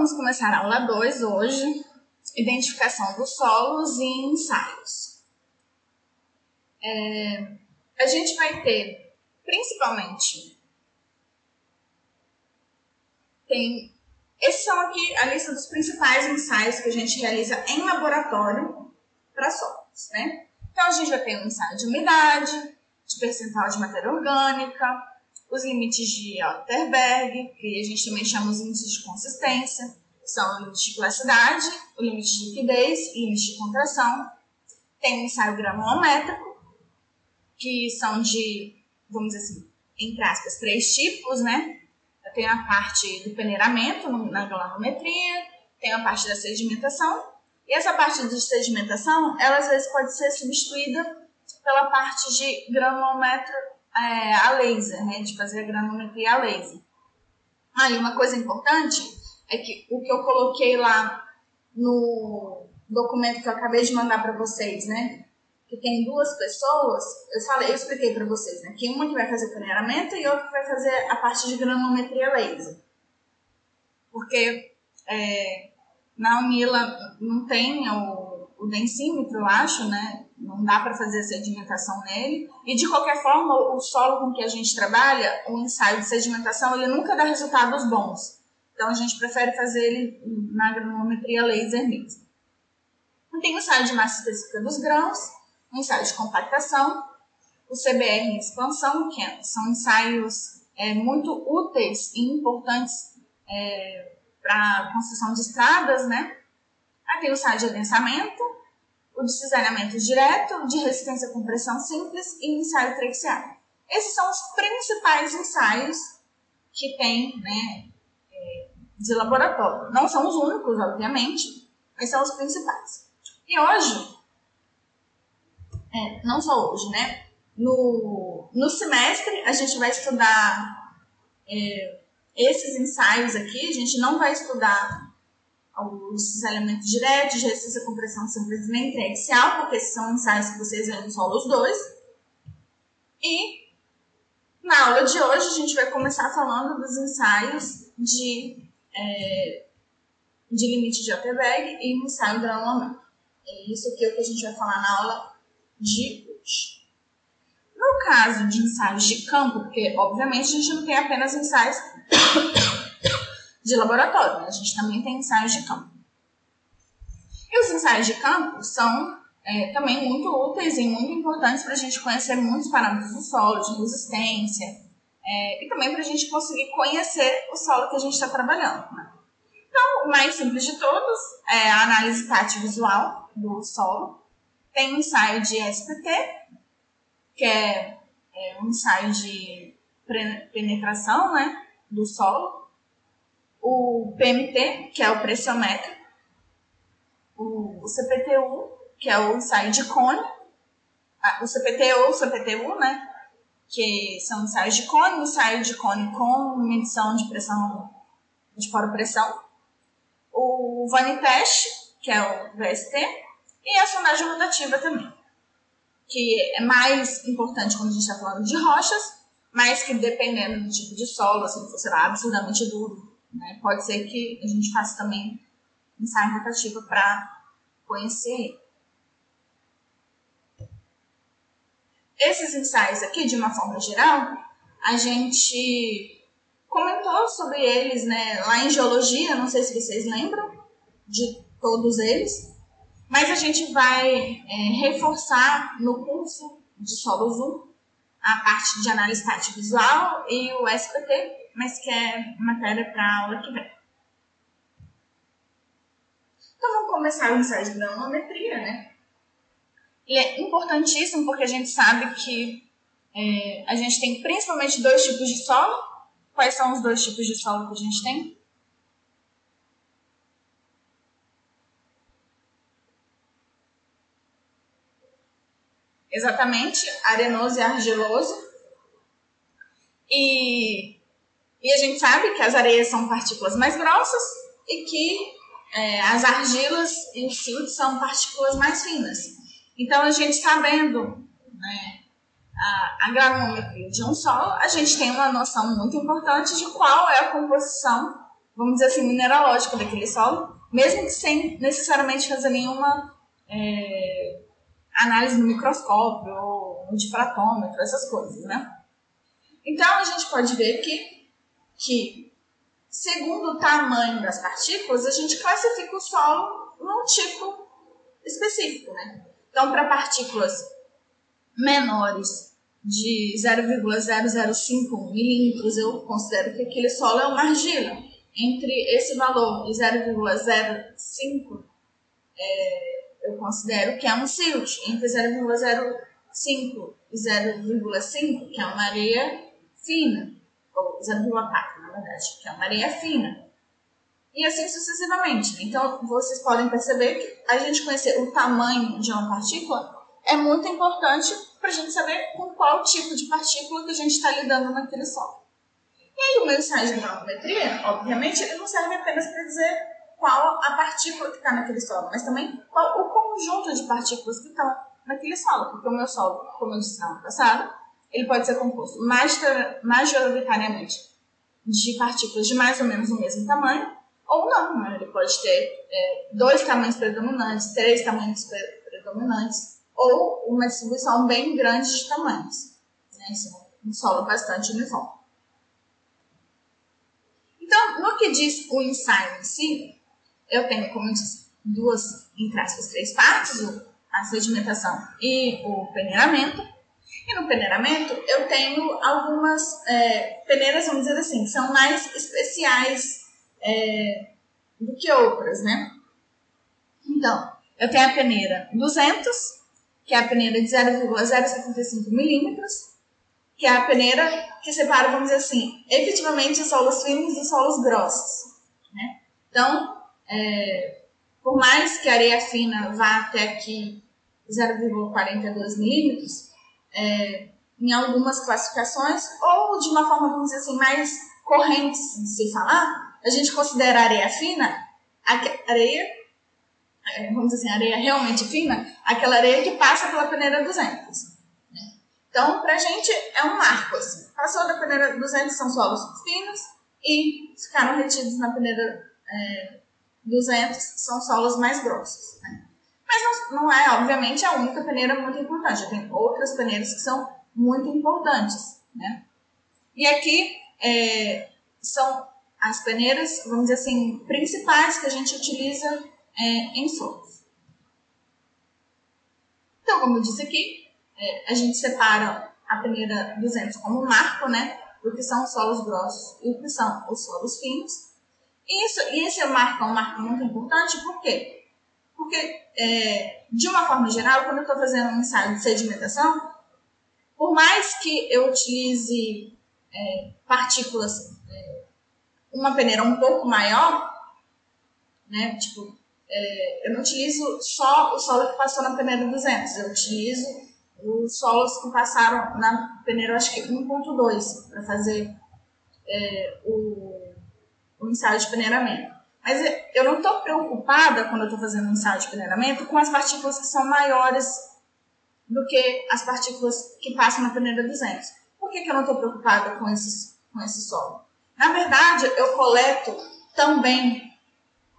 vamos começar a aula 2 hoje, identificação dos solos e ensaios. É, a gente vai ter, principalmente, tem, esses são aqui a lista dos principais ensaios que a gente realiza em laboratório para solos, né? Então, a gente vai ter um ensaio de umidade, de percentual de matéria orgânica, os limites de Alterberg, que a gente também chama os limites de consistência, são o limite de plasticidade, o limite de liquidez, o limite de contração. Tem o ensaio granulométrico, que são de, vamos dizer assim, entre aspas, três tipos, né? Tem a parte do peneiramento na granulometria, tem a parte da sedimentação, e essa parte de sedimentação, ela às vezes pode ser substituída pela parte de granulometro é, a laser, né? De fazer a granulometria a laser. Aí, ah, uma coisa importante é que o que eu coloquei lá no documento que eu acabei de mandar para vocês, né? Que tem duas pessoas, eu falei, eu expliquei para vocês, né? Que uma que vai fazer o planejamento e outra que vai fazer a parte de granulometria laser. Porque é, na Unila não tem o, o densímetro, eu acho, né? Não dá para fazer sedimentação nele. E de qualquer forma, o solo com que a gente trabalha, o ensaio de sedimentação, ele nunca dá resultados bons. Então a gente prefere fazer ele na granulometria laser mesmo. Tem o ensaio de massa específica dos grãos, o ensaio de compactação, o CBR em expansão, que é, são ensaios é, muito úteis e importantes é, para construção de estradas, né? Tem o ensaio de adensamento, o de cisalhamento direto, de resistência com pressão simples e ensaio traqueado. Esses são os principais ensaios que tem né, é, de laboratório. Não são os únicos, obviamente, mas são os principais. E hoje, é, não só hoje, né? No, no semestre, a gente vai estudar é, esses ensaios aqui. A gente não vai estudar os elementos diretos, de resistência com pressão simplesmente axial, porque são ensaios que vocês no solo os dois. E na aula de hoje a gente vai começar falando dos ensaios de, é, de limite de Otterberg e ensaio granulométrico. É isso é o que a gente vai falar na aula de hoje. No caso de ensaios de campo, porque obviamente a gente não tem apenas ensaios de laboratório, a gente também tem ensaios de campo. E os ensaios de campo são é, também muito úteis e muito importantes para a gente conhecer muitos parâmetros do solo, de resistência, é, e também para a gente conseguir conhecer o solo que a gente está trabalhando. Né? Então, o mais simples de todos é a análise tátil visual do solo. Tem o ensaio de SPT, que é, é um ensaio de penetração né, do solo, o PMT, que é o pressiométrico, o, CPT-1, que é o ensaio de cone, o CPT ou o CPT-1, né? Que são ensaios de cone, ensaio de cone com medição de pressão, de poropressão, o Vanitest, que é o VST, e a sondagem rotativa também, que é mais importante quando a gente está falando de rochas, mas que dependendo do tipo de solo, assim, se for, lá, absurdamente duro, né? Pode ser que a gente faça também ensaio rotativo para conhecer. Esses ensaios aqui, de uma forma geral, a gente comentou sobre eles né, lá em geologia, não sei se vocês lembram de todos eles, mas a gente vai é, reforçar no curso de solos 1 a parte de análise tática visual e o SPT, mas que é matéria para aula que vem. Então vamos começar o ensaio de granulometria, né? E é importantíssimo porque a gente sabe que é, a gente tem principalmente dois tipos de solo. Quais são os dois tipos de solo que a gente tem? Exatamente, arenoso e argiloso. E e a gente sabe que as areias são partículas mais grossas e que é, as argilas e os são partículas mais finas. Então, a gente sabendo né, a, a de um solo, a gente tem uma noção muito importante de qual é a composição, vamos dizer assim, mineralógico daquele solo, mesmo que sem necessariamente fazer nenhuma é, análise no microscópio ou no difratômetro, essas coisas, né? Então, a gente pode ver que, que, segundo o tamanho das partículas, a gente classifica o solo num tipo específico, né? Então, para partículas menores de 0,005 milímetros, eu considero que aquele solo é uma argila. Entre esse valor e 0,05, é, eu considero que é um silt. Entre 0,05 e 0,5, que é uma areia fina, ou 0,4 na verdade, que é uma areia fina. E assim sucessivamente. Então, vocês podem perceber que a gente conhecer o tamanho de uma partícula é muito importante para a gente saber com qual tipo de partícula que a gente está lidando naquele solo. E aí, o meu ensaio de granulometria, obviamente, ele não serve apenas para dizer qual a partícula que está naquele solo, mas também qual o conjunto de partículas que estão naquele solo. Porque o meu solo, como eu disse na passada, ele pode ser composto majoritariamente de partículas de mais ou menos o mesmo tamanho, ou não, né? ele pode ter é, dois tamanhos predominantes, três tamanhos predominantes, ou uma distribuição bem grande de tamanhos. Né? Um solo bastante uniforme. Então, no que diz o ensaio em si, eu tenho, como eu disse, duas, entre aspas, três partes, a sedimentação e o peneiramento. E no peneiramento eu tenho algumas é, peneiras, vamos dizer assim, são mais especiais é, do que outras, né? Então, eu tenho a peneira 200, que é a peneira de 0,075 milímetros, que é a peneira que separa, vamos dizer assim, efetivamente os solos finos dos solos grossos, né? Então, é, por mais que a areia fina vá até aqui 0,42 milímetros, é, em algumas classificações, ou de uma forma, vamos dizer assim, mais corrente de se falar, a gente considera a areia fina, a areia, é, vamos dizer assim, areia realmente fina, aquela areia que passa pela peneira 200. Né? Então, pra gente é um marco, assim. Passou da peneira 200 são solos finos e ficaram retidos na peneira é, 200 são solos mais grossos. Né? Mas não, não, é, obviamente, a única peneira muito importante. Tem outras peneiras que são muito importantes. Né? E aqui é, são as peneiras, vamos dizer assim, principais que a gente utiliza é, em solos. Então, como eu disse aqui, é, a gente separa a peneira 200 como marco, né? O que são os solos grossos e o que são os solos finos. Isso, e esse marco é um marco muito importante, por quê? Porque, é, de uma forma geral, quando eu estou fazendo um ensaio de sedimentação, por mais que eu utilize é, partículas, é, uma peneira um pouco maior, né, tipo, é, eu não utilizo só o solo que passou na peneira 200, eu utilizo os solos que passaram na peneira, acho que 1.2, para fazer é, o o ensaio de peneiramento. Mas eu não estou preocupada quando eu estou fazendo um ensaio de peneiramento com as partículas que são maiores do que as partículas que passam na peneira 200. Por que, que eu não estou preocupada com, esses, com esse solo? Na verdade, eu coleto também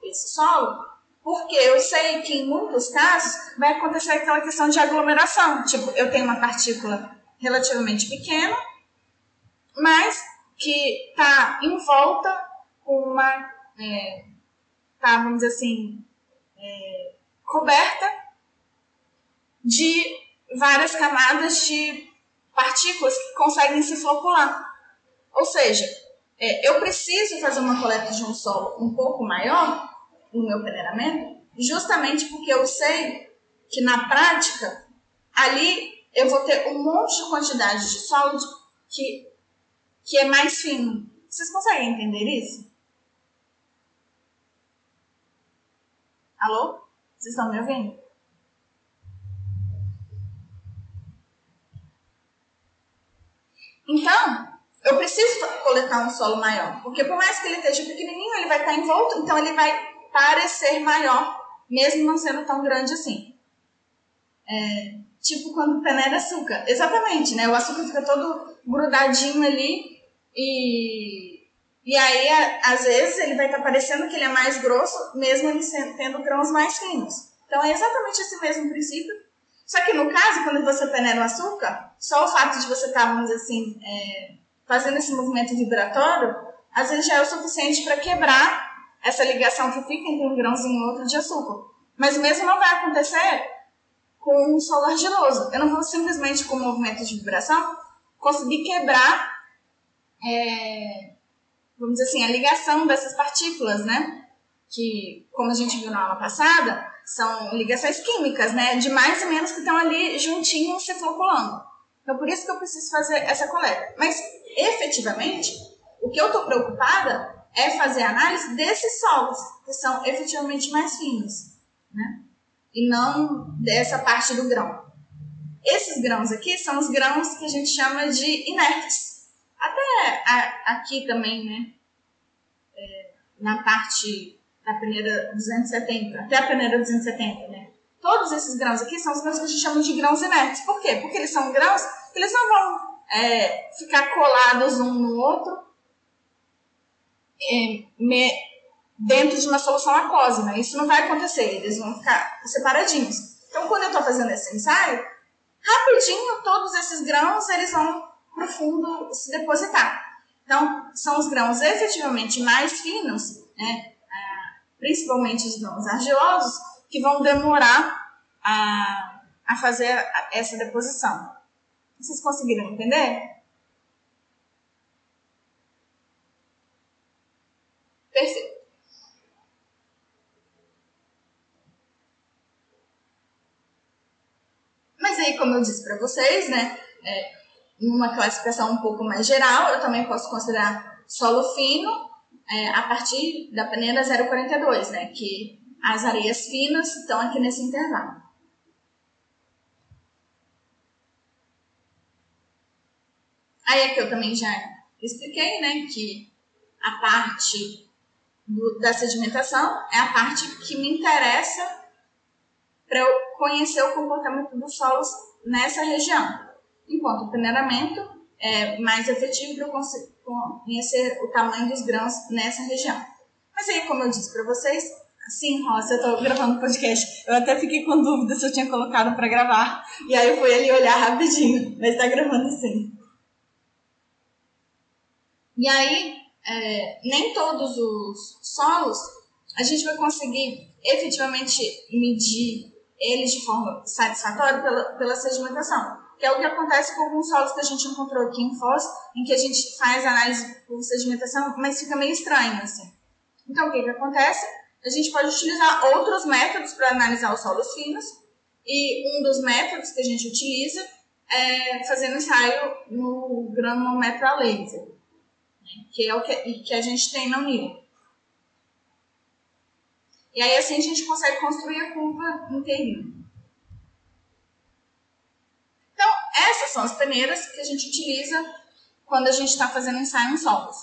esse solo porque eu sei que em muitos casos vai acontecer aquela questão de aglomeração. Tipo, eu tenho uma partícula relativamente pequena, mas que está em volta com uma, é, tá, vamos dizer assim, é, coberta de várias camadas de partículas que conseguem se flocular. Ou seja, é, eu preciso fazer uma coleta de um solo um pouco maior no meu peneiramento, justamente porque eu sei que na prática ali eu vou ter um monte de quantidade de solo que, que é mais fino. Vocês conseguem entender isso? Alô? Vocês estão me ouvindo? Então, eu preciso coletar um solo maior, porque por mais que ele esteja pequenininho, ele vai estar envolto, então ele vai parecer maior, mesmo não sendo tão grande assim. É, tipo quando peneira açúcar. Exatamente, né? O açúcar fica todo grudadinho ali e E aí, às vezes, ele vai estar tá parecendo que ele é mais grosso, mesmo ele tendo grãos mais finos. Então, é exatamente esse mesmo princípio. Só que no caso, quando você peneira o açúcar, só o fato de você estar, tá, vamos dizer assim, é, fazendo esse movimento vibratório, às vezes já é o suficiente para quebrar essa ligação que fica entre um grãozinho e outro de açúcar. Mas o mesmo não vai acontecer com um solo argiloso. Eu não vou simplesmente, com o movimento de vibração, conseguir quebrar é, vamos dizer assim, a ligação dessas partículas, né? Que, como a gente viu na aula passada, são ligações químicas, né? De mais e menos que estão ali juntinhos se floculando. Então, por isso que eu preciso fazer essa coleta. Mas, efetivamente, o que eu estou preocupada é fazer análise desses solos, que são efetivamente mais finos, né? E não dessa parte do grão. Esses grãos aqui são os grãos que a gente chama de inertes até a, aqui também, né? É, na parte da peneira 270, até a peneira 270, né? Todos esses grãos aqui são os grãos que a gente chama de grãos inertes. Por quê? Porque eles são grãos que eles não vão é, ficar colados um no outro é, me, dentro de uma solução aquosa, né? Isso não vai acontecer, eles vão ficar separadinhos. Então, quando eu estou fazendo esse ensaio, rapidinho todos esses grãos eles vão para o fundo se depositar. Então, são os grãos efetivamente mais finos, né, principalmente os grãos argilosos, que vão demorar a, a fazer essa deposição. Vocês conseguiram entender? Perfeito. Mas aí, como eu disse para vocês, né, é, numa classificação um pouco mais geral, eu também posso considerar solo fino é, a partir da peneira 042, né? Que as areias finas estão aqui nesse intervalo. Aí aqui eu também já expliquei, né, que a parte do, da sedimentação é a parte que me interessa para eu conhecer o comportamento dos solos nessa região enquanto o peneiramento é mais efetivo para eu conhecer o tamanho dos grãos nessa região. Mas aí, como eu disse para vocês, sim, Rosa, eu estou gravando podcast. Eu até fiquei com dúvida se eu tinha colocado para gravar. E aí eu fui ali olhar rapidinho, mas está gravando sim. E aí, é, nem todos os solos a gente vai conseguir efetivamente medir eles de forma satisfatória pela, pela sedimentação que é o que acontece com alguns solos que a gente encontrou aqui em Foz, em que a gente faz análise por sedimentação, mas fica meio estranho, assim. Então, o que, que acontece? A gente pode utilizar outros métodos para analisar os solos finos, e um dos métodos que a gente utiliza é fazendo ensaio no granulômetro a laser, né? que é o que, que a gente tem na Unil. E aí, assim, a gente consegue construir a curva inteirinha. Essas são as peneiras que a gente utiliza quando a gente está fazendo ensaio em solos.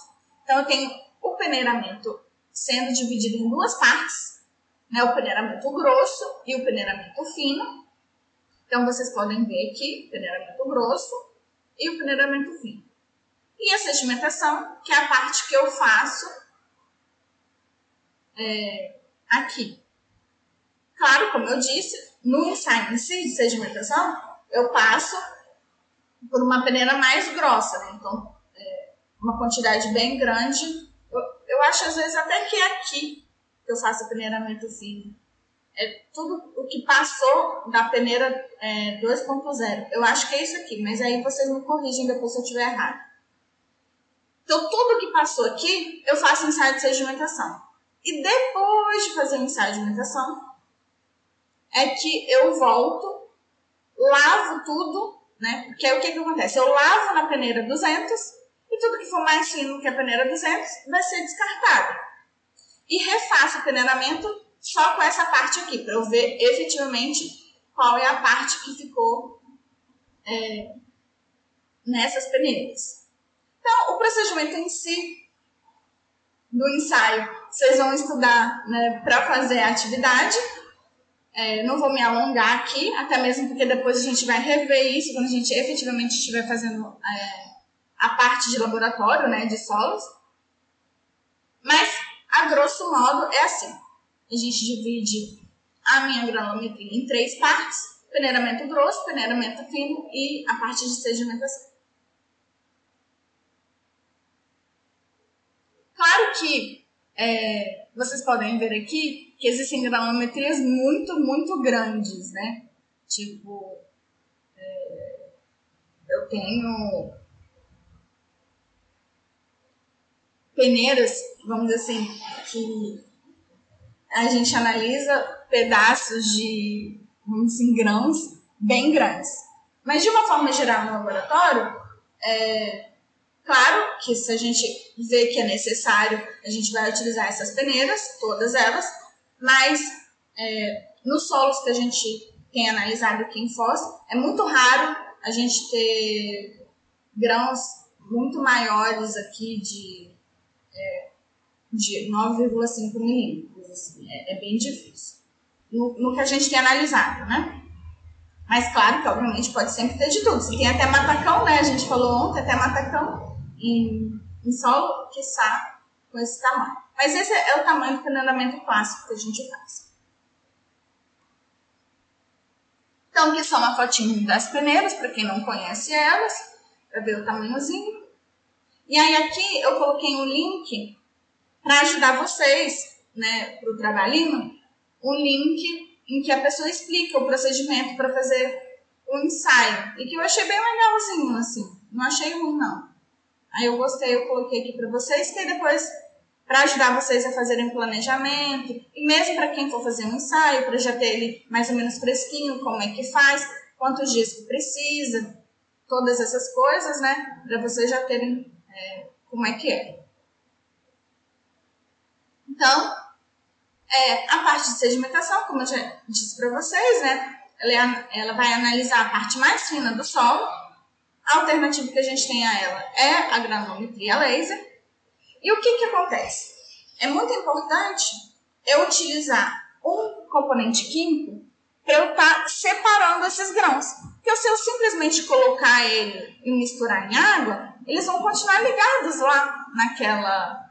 Então, eu tenho o peneiramento sendo dividido em duas partes, né? o peneiramento grosso e o peneiramento fino. Então, vocês podem ver aqui peneiramento grosso e o peneiramento fino. E a sedimentação, que é a parte que eu faço é, aqui. Claro, como eu disse, no ensaio de sedimentação, eu passo por uma peneira mais grossa, né? Então, é uma quantidade bem grande. Eu, eu acho, às vezes, até que é aqui que eu faço peneiramento fino. É tudo o que passou da peneira é, 2.0. Eu acho que é isso aqui, mas aí vocês me corrigem depois se eu estiver errado. Então, tudo que passou aqui, eu faço ensaio de sedimentação. E depois de fazer o ensaio de sedimentação, é que eu volto, lavo tudo né? Porque o que, que acontece? Eu lavo na peneira 200 e tudo que for mais fino que a peneira 200 vai ser descartado. E refaço o peneiramento só com essa parte aqui, para eu ver efetivamente qual é a parte que ficou é, nessas peneiras. Então, o procedimento em si do ensaio, vocês vão estudar né, para fazer a atividade é, não vou me alongar aqui, até mesmo porque depois a gente vai rever isso quando a gente efetivamente estiver fazendo é, a parte de laboratório, né, de solos. a grosso modo, é assim. A gente divide a minha granulometria em três partes: peneiramento grosso, peneiramento fino e a parte de sedimentação. Claro que é, vocês podem ver aqui que existem granulometrias muito, muito grandes, né? Tipo, é, eu tenho peneiras, vamos dizer assim, que a gente analisa pedaços de, vamos dizer, assim, grãos bem grandes. Mas de uma forma geral no laboratório, é, claro que se a gente vê que é necessário, a gente vai utilizar essas peneiras, todas elas, mas é, nos solos que a gente tem analisado aqui em Foz, é muito raro a gente ter grãos muito maiores aqui de é, de 9,5 milímetros. Assim, é, é, bem difícil. No, no, que a gente tem analisado, né? Mas claro que, obviamente, pode sempre ter de tudo. Você tem até matacão, né? A gente falou ontem, até matacão em, em solo, que está com esse tamanho. Mas esse é o tamanho do peneiramento clássico que a gente faz. Então, aqui são uma fotinho das peneiras, para quem não conhece elas, para ver o tamanhozinho. E aí aqui eu coloquei um link para ajudar vocês, né, para o trabalhinho, um link em que a pessoa explica o procedimento para fazer o ensaio. E que eu achei bem legalzinho, assim. Não achei ruim, não. Aí eu gostei, eu coloquei aqui para vocês, que depois, para ajudar vocês a fazerem planejamento, e mesmo para quem for fazer um ensaio, para já ter ele mais ou menos fresquinho, como é que faz, quantos dias que precisa, todas essas coisas, né? Para vocês já terem é, como é que é. Então, é, a parte de sedimentação, como eu já disse para vocês, né? Ela, é, ela vai analisar a parte mais fina do solo. A alternativa que a gente tem a ela é a granulometria laser. E o que, que acontece? É muito importante eu utilizar um componente químico para eu estar tá separando esses grãos. Porque se eu simplesmente colocar ele e misturar em água, eles vão continuar ligados lá naquela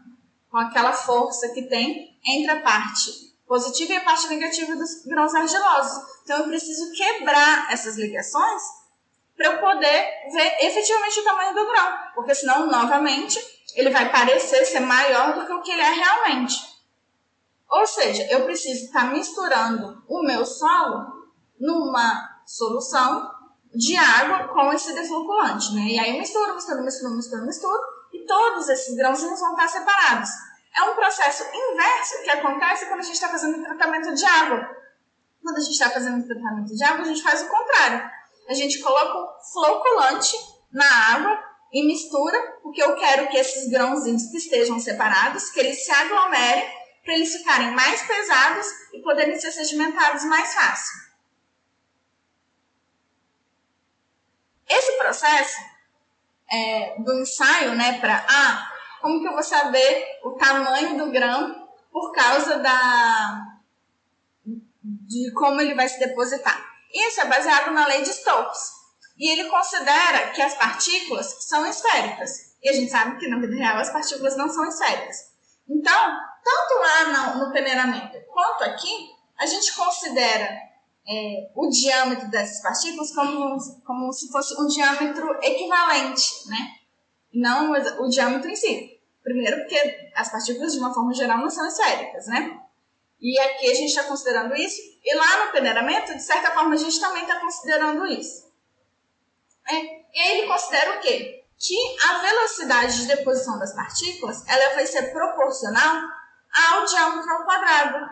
com aquela força que tem entre a parte positiva e a parte negativa dos grãos argilosos. Então eu preciso quebrar essas ligações para eu poder ver efetivamente o tamanho do grão, porque senão novamente ele vai parecer ser maior do que o que ele é realmente. Ou seja, eu preciso estar misturando o meu solo numa solução de água com esse defluculante, né? E aí eu misturo, misturo, misturo, misturo, misturo, e todos esses grãos vão estar separados. É um processo inverso que acontece quando a gente está fazendo tratamento de água. Quando a gente está fazendo tratamento de água, a gente faz o contrário. A gente coloca o floculante na água e mistura, porque eu quero que esses grãozinhos que estejam separados, que eles se aglomerem, para eles ficarem mais pesados e poderem ser sedimentados mais fácil. Esse processo é, do ensaio, né, para ah, como que eu vou saber o tamanho do grão por causa da de como ele vai se depositar. Isso é baseado na lei de Stokes. E ele considera que as partículas são esféricas. E a gente sabe que na vida real as partículas não são esféricas. Então, tanto lá no, no peneiramento quanto aqui, a gente considera é, o diâmetro dessas partículas como, como se fosse um diâmetro equivalente, né? Não o, o diâmetro em si. Primeiro, porque as partículas, de uma forma geral, não são esféricas, né? E aqui a gente está considerando isso, e lá no peneiramento, de certa forma, a gente também está considerando isso. É, e aí ele considera o quê? Que a velocidade de deposição das partículas ela vai ser proporcional ao diâmetro ao quadrado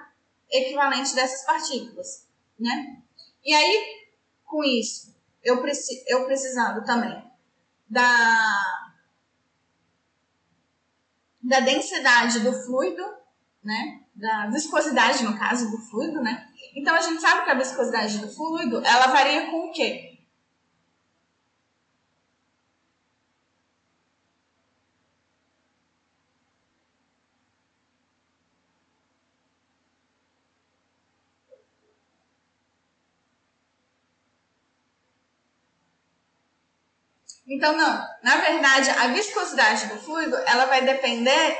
equivalente dessas partículas né? E aí, com isso, eu, preci eu precisando também da, da densidade do fluido, né? Da viscosidade, no caso, do fluido, né? Então, a gente sabe que a viscosidade do fluido, ela varia com o quê? Então, não. Na verdade, a viscosidade do fluido, ela vai depender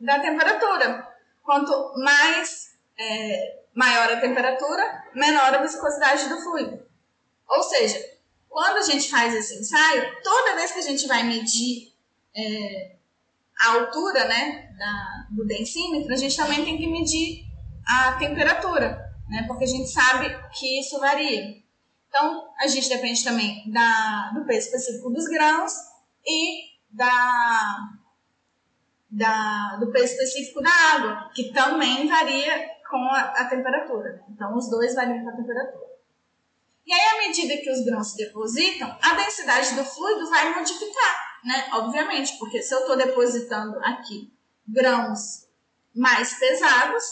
da temperatura. Quanto mais é, maior a temperatura, menor a viscosidade do fluido. Ou seja, quando a gente faz esse ensaio, toda vez que a gente vai medir é, a altura né, da, do densímetro, a gente também tem que medir a temperatura, né, porque a gente sabe que isso varia. Então, a gente depende também da, do peso específico dos grãos e da, da, do peso específico da água, que também varia com a, a temperatura. Então, os dois variam com a temperatura. E aí, à medida que os grãos se depositam, a densidade do fluido vai modificar, né? Obviamente, porque se eu estou depositando aqui grãos mais pesados,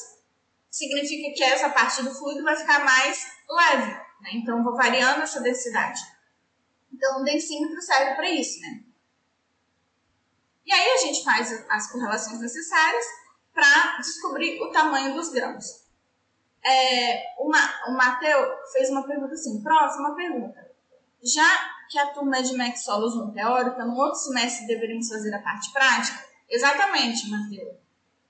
significa que essa parte do fluido vai ficar mais leve, né? Então, vou variando essa densidade. Então, o densímetro serve para isso, né? E aí a gente faz as correlações necessárias para descobrir o tamanho dos grãos. É, o, Ma, o Matheus fez uma pergunta assim, próxima pergunta. Já que a turma é de MEC Solos 1 teórica, no outro semestre deveríamos fazer a parte prática? Exatamente, Matheus.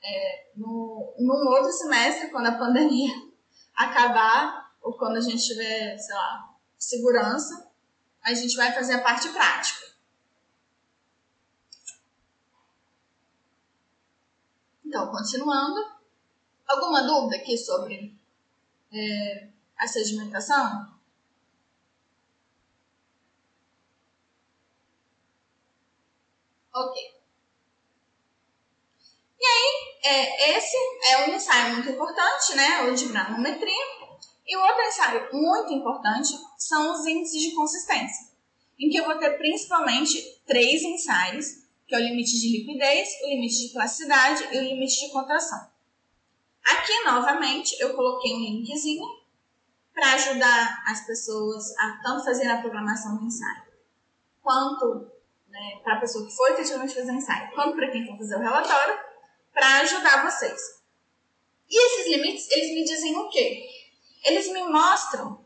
É, no, num outro semestre, quando a pandemia acabar, ou quando a gente tiver, sei lá, segurança, a gente vai fazer a parte prática. Então, continuando. Alguma dúvida aqui sobre é, a sedimentação? Ok. E aí, é, esse é um ensaio muito importante, né? O de granulometria. E o outro ensaio muito importante são os índices de consistência, em que eu vou ter principalmente três ensaios que é o limite de liquidez, o limite de plasticidade e o limite de contração. Aqui, novamente, eu coloquei um linkzinho para ajudar as pessoas a tanto fazer a programação do ensaio, quanto né, para a pessoa que foi efetivamente fazer o ensaio, quanto para quem for fazer o relatório, para ajudar vocês. E esses limites, eles me dizem o quê? Eles me mostram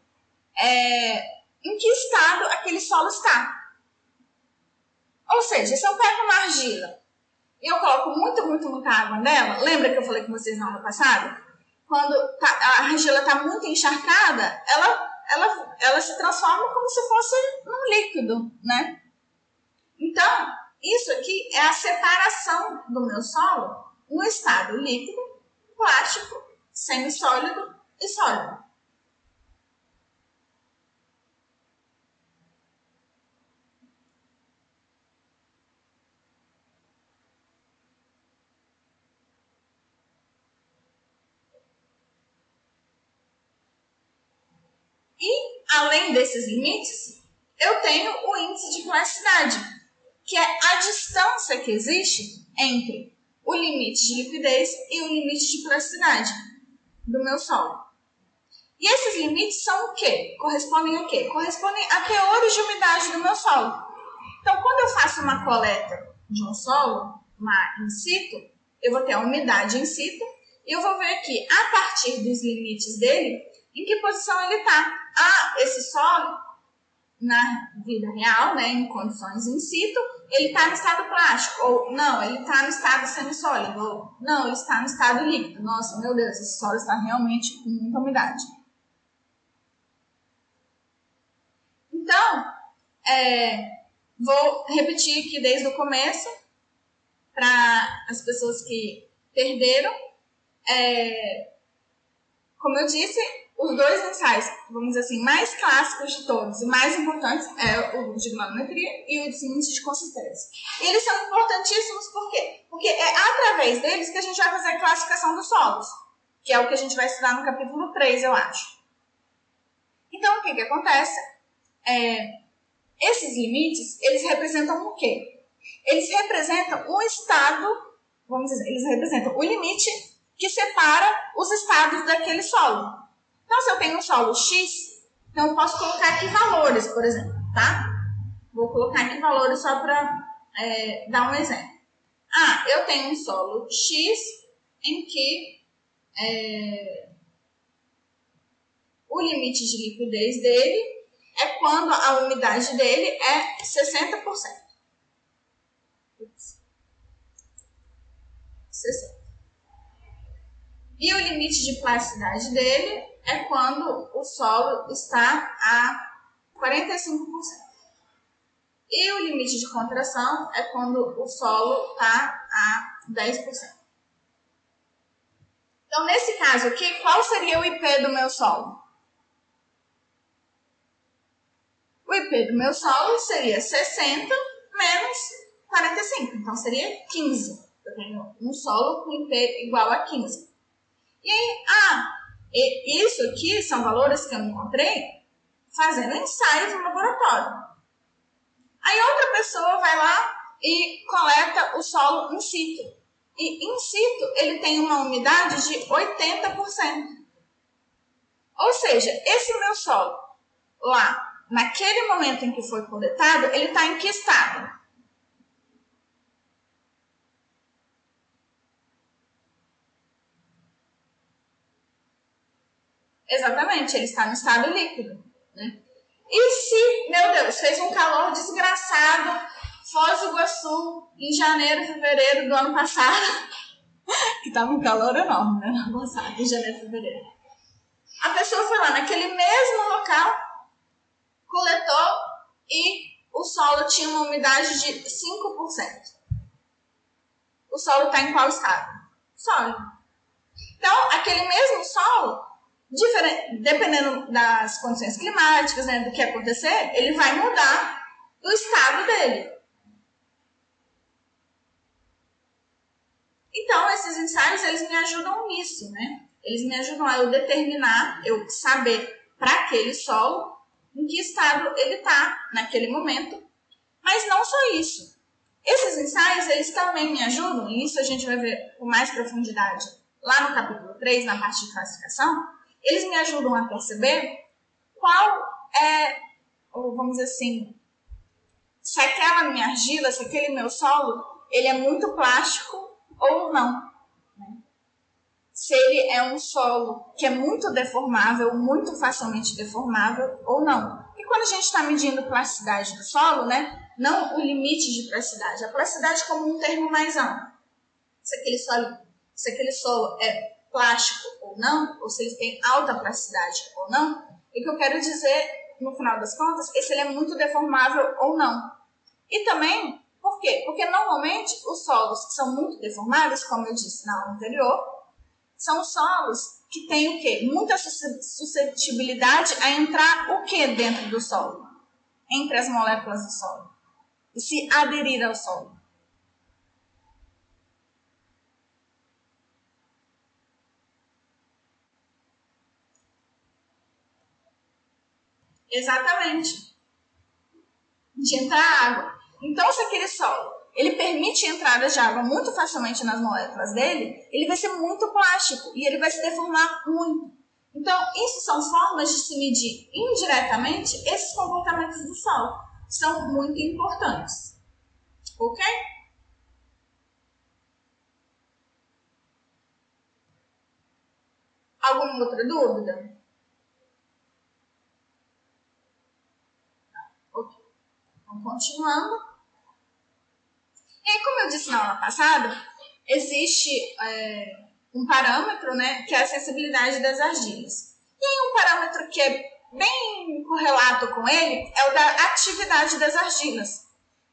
é, em que estado aquele solo está. Ou seja, se eu pego uma argila e eu coloco muito, muito, muita água nela, lembra que eu falei com vocês na aula passada? Quando tá, a argila está muito encharcada, ela, ela, ela se transforma como se fosse num líquido, né? Então, isso aqui é a separação do meu solo no estado líquido, plástico, semissólido e sólido. E, além desses limites, eu tenho o índice de plasticidade, que é a distância que existe entre o limite de liquidez e o limite de plasticidade do meu solo. E esses limites são o quê? Correspondem a quê? Correspondem a teores de umidade do meu solo. Então, quando eu faço uma coleta de um solo, uma in situ, eu vou ter a umidade in situ e eu vou ver aqui, a partir dos limites dele, em que posição ele está. Ah, esse solo, na vida real, né, em condições in situ, ele está no estado plástico, ou não, ele está no estado semissólido, ou não, ele está no estado líquido. Nossa, meu Deus, esse solo está realmente com muita umidade. Então, é, vou repetir aqui desde o começo, para as pessoas que perderam. É, como eu disse, os dois ensaios, vamos dizer assim, mais clássicos de todos e mais importantes é o de manometria e o de índice de consistência. E eles são importantíssimos por quê? Porque é através deles que a gente vai fazer a classificação dos solos, que é o que a gente vai estudar no capítulo 3, eu acho. Então, o que, que acontece? É, esses limites, eles representam o quê? Eles representam o estado, vamos dizer, eles representam o limite que separa os estados daquele solo. Então, se eu tenho um solo X, então eu posso colocar aqui valores, por exemplo, tá? Vou colocar aqui valores só para é, dar um exemplo. Ah, eu tenho um solo X em que é, o limite de liquidez dele é quando a umidade dele é 60%. 60. limite de plasticidade dele é quando o solo está a 45%. E o limite de contração é quando o solo está a 10%. Então, nesse caso aqui, qual seria o IP do meu solo? O IP do meu solo seria 60 menos 45, então seria 15. Eu tenho um solo com IP igual a 15. E aí, ah, isso aqui são valores que eu encontrei fazendo ensaios no laboratório. Aí outra pessoa vai lá e coleta o solo in situ. E in situ ele tem uma umidade de 80%. Ou seja, esse meu solo lá, naquele momento em que foi coletado, ele está em que estado? Exatamente, ele está no estado líquido. Né? E se, meu Deus, fez um calor desgraçado, Foz do Iguaçu, em janeiro, fevereiro do ano passado, que estava um calor enorme, né? Passado, em janeiro, fevereiro. A pessoa foi lá naquele mesmo local, coletou e o solo tinha uma umidade de 5%. O solo está em qual estado? Sólido. Então, aquele mesmo solo dependendo das condições climáticas, né, do que acontecer, ele vai mudar o estado dele. Então, esses ensaios, eles me ajudam nisso, né? Eles me ajudam a eu determinar, eu saber para aquele solo em que estado ele está naquele momento. Mas não só isso. Esses ensaios, eles também me ajudam, e isso a gente vai ver com mais profundidade lá no capítulo 3, na parte de classificação, eles me ajudam a perceber qual é, ou vamos dizer assim, se aquela minha argila, se aquele meu solo, ele é muito plástico ou não. Se ele é um solo que é muito deformável, muito facilmente deformável ou não. E quando a gente está medindo plasticidade do solo, né, não o limite de plasticidade, a plasticidade como um termo mais amplo. Se aquele solo, se aquele solo é plástico ou não, ou se ele tem alta plasticidade ou não, e o que eu quero dizer, no final das contas, é se ele é muito deformável ou não. E também, por quê? Porque normalmente os solos que são muito deformáveis, como eu disse na aula anterior, são solos que têm o quê? Muita suscetibilidade a entrar o quê dentro do solo? Entre as moléculas do solo. E se aderir ao solo. Exatamente. De entrar água. Então, se aquele solo ele permite entrada de água muito facilmente nas moléculas dele, ele vai ser muito plástico e ele vai se deformar muito. Então, isso são formas de se medir indiretamente esses comportamentos do que são muito importantes. Ok? Alguma outra dúvida? Então, continuando. E aí, como eu disse na aula passada, existe é, um parâmetro, né, que é a sensibilidade das argilas. E aí, um parâmetro que é bem correlato com ele é o da atividade das argilas,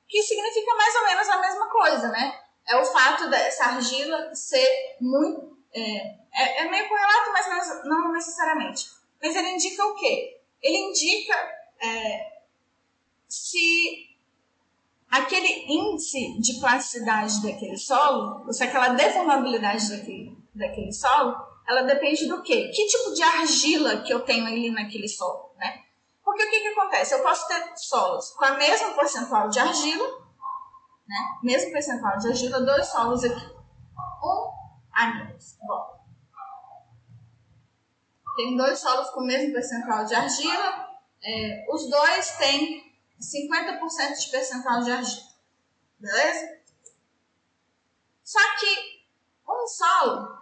que significa mais ou menos a mesma coisa, né? É o fato dessa argila ser muito. É, é, é meio correlato, mas não necessariamente. Mas ele indica o quê? Ele indica é, se aquele índice de plasticidade daquele solo, ou se aquela deformabilidade daquele, daquele solo, ela depende do quê? Que tipo de argila que eu tenho ali naquele solo, né? Porque o que, que acontece? Eu posso ter solos com a mesma percentual de argila, né? Mesmo percentual de argila, dois solos aqui. Um a menos. Bom. Tem dois solos com o mesmo percentual de argila. É, os dois têm 50% de percentual de argila. Beleza? Só que um solo.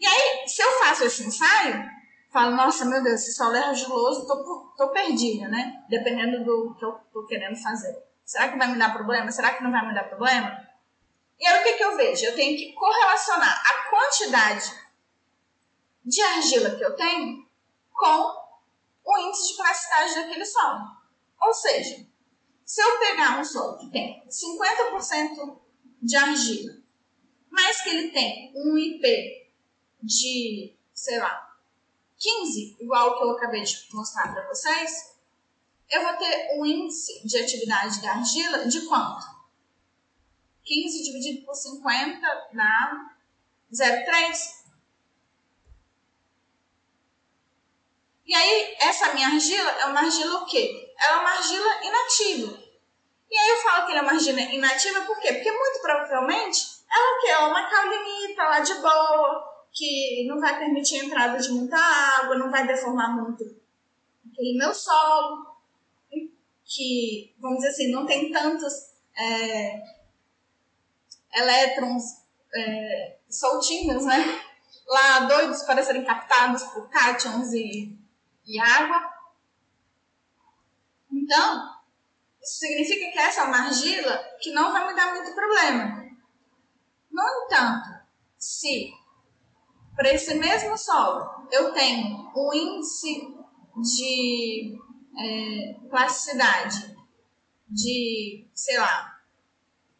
E aí, se eu faço esse ensaio, falo, nossa, meu Deus, esse solo é argiloso, tô, tô perdida, né? Dependendo do que eu tô querendo fazer. Será que vai me dar problema? Será que não vai me dar problema? E aí, o que, que eu vejo? Eu tenho que correlacionar a quantidade de argila que eu tenho com o índice de plasticidade daquele solo. Ou seja, se eu pegar um solo que tem 50% de argila, mas que ele tem um IP de, sei lá, 15, igual o que eu acabei de mostrar para vocês, eu vou ter um índice de atividade da argila de quanto? 15 dividido por 50 dá 0,3. E aí, essa minha argila é uma argila o quê? Ela é uma argila inativa. E aí eu falo que ela é uma argila inativa por quê? Porque muito provavelmente ela é o quê? É uma calinita lá de boa, que não vai permitir a entrada de muita água, não vai deformar muito aquele meu solo, que, vamos dizer assim, não tem tantos é, elétrons é, soltinhos, né? Lá doidos para serem captados por cátions e, e água. Então, isso significa que essa é uma argila que não vai me dar muito problema. No entanto, se para esse mesmo solo eu tenho um índice de é, plasticidade de, sei lá,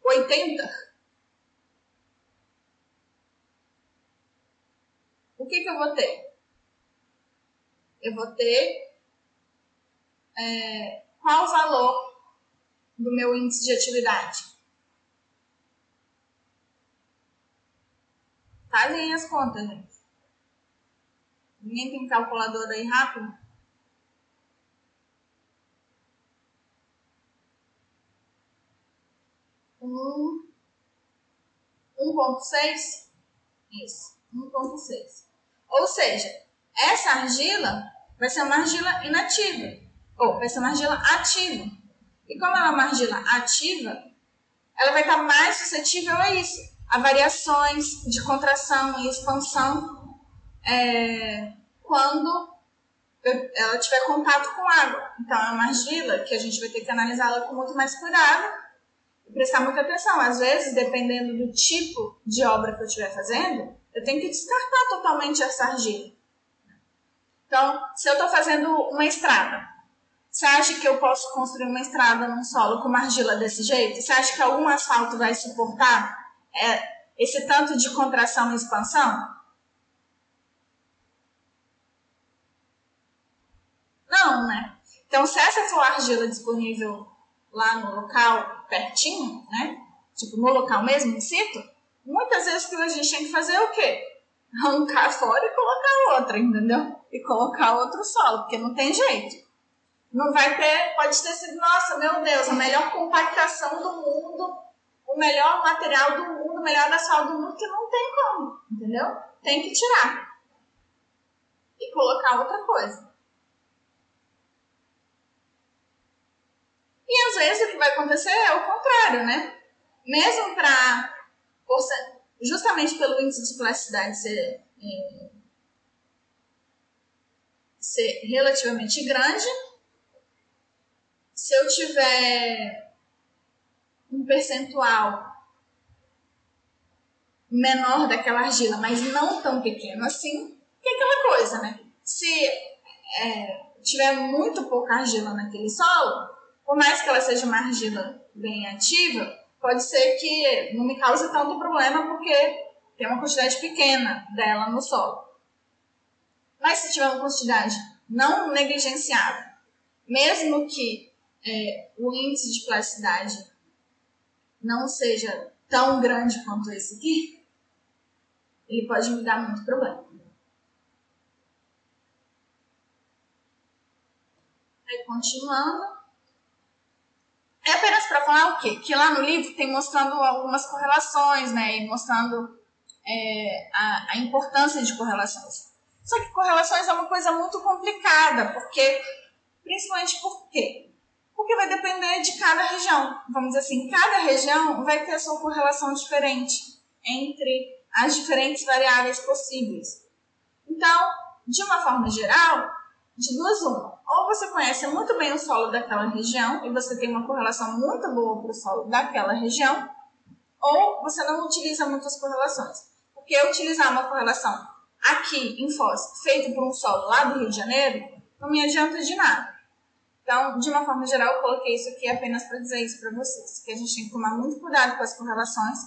80, o que, que eu vou ter? Eu vou ter é, qual o valor do meu índice de atividade? Fazem as contas, gente. Ninguém tem calculadora aí rápido? Um, 1.6? Isso, 1.6. Ou seja, essa argila vai ser uma argila inativa, ou vai ser uma argila ativa. E como ela é uma argila ativa, ela vai estar mais suscetível a isso a variações de contração e expansão é, quando ela tiver contato com água. Então, é uma argila que a gente vai ter que analisá-la com muito mais cuidado e prestar muita atenção. Às vezes, dependendo do tipo de obra que eu estiver fazendo, eu tenho que descartar totalmente essa argila. Então, se eu estou fazendo uma estrada, você acha que eu posso construir uma estrada num solo com uma argila desse jeito? Você acha que algum asfalto vai suportar é, esse tanto de contração e expansão? Não, né? Então, se essa for argila disponível lá no local, pertinho, né? Tipo, no local mesmo, em situ, muitas vezes o que a gente tem que fazer é o quê? Arrancar fora e colocar outra, entendeu? E colocar outro solo, porque não tem jeito. Não vai ter, pode ter sido, nossa, meu Deus, a melhor compactação do mundo, o melhor material do mundo, o melhor asfalto do mundo, que não tem como, entendeu? Tem que tirar. E colocar outra coisa. E às vezes o que vai acontecer é o contrário, né? Mesmo para. Justamente pelo índice de plasticidade ser, é, ser relativamente grande, se eu tiver um percentual menor daquela argila, mas não tão pequeno assim, que é aquela coisa, né? Se é, tiver muito pouca argila naquele solo, por mais que ela seja uma argila bem ativa, pode ser que não me cause tanto problema porque tem uma quantidade pequena dela no solo. Mas se tiver uma quantidade não negligenciável, mesmo que é, o índice de plasticidade não seja tão grande quanto esse aqui, ele pode me dar muito problema. Aí, continuando. É apenas para falar o quê? Que lá no livro tem mostrando algumas correlações, né? E mostrando é, a, a importância de correlações. Só que correlações é uma coisa muito complicada, porque, principalmente por quê? Porque vai depender de cada região. Vamos dizer assim, cada região vai ter a sua correlação diferente entre as diferentes variáveis possíveis. Então, de uma forma geral, de duas uma. Ou você conhece muito bem o solo daquela região e você tem uma correlação muito boa para o solo daquela região, ou você não utiliza muitas correlações. porque utilizar uma correlação aqui em Foz, feita por um solo lá do Rio de Janeiro, não me adianta de nada. Então, de uma forma geral, eu coloquei isso aqui apenas para dizer isso para vocês, que a gente tem que tomar muito cuidado com as correlações,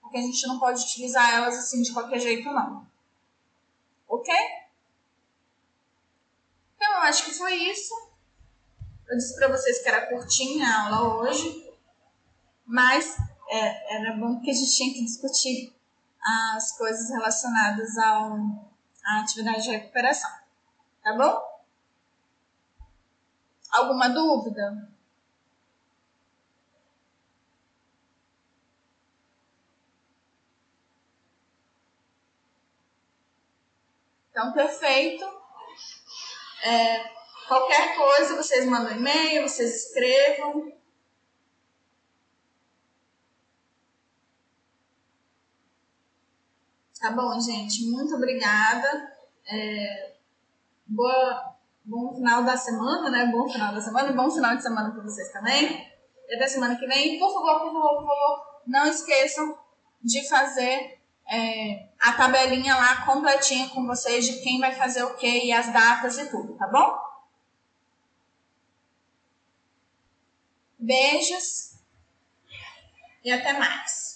porque a gente não pode utilizar elas assim de qualquer jeito, não. Ok? Então, eu acho que foi isso. Eu disse para vocês que era curtinha a aula hoje, mas é, era bom que a gente tinha que discutir as coisas relacionadas ao, à atividade de recuperação. Tá bom? Alguma dúvida? Então, perfeito. É, qualquer coisa, vocês mandam e-mail, vocês escrevam. Tá bom, gente. Muito obrigada. É, boa, bom final da semana, né? Bom final da semana e bom final de semana para vocês também. E até semana que vem. Por favor, por favor, por favor, não esqueçam de fazer é, a tabelinha lá completinha com vocês de quem vai fazer o que e as datas e tudo, tá bom? Beijos e até mais.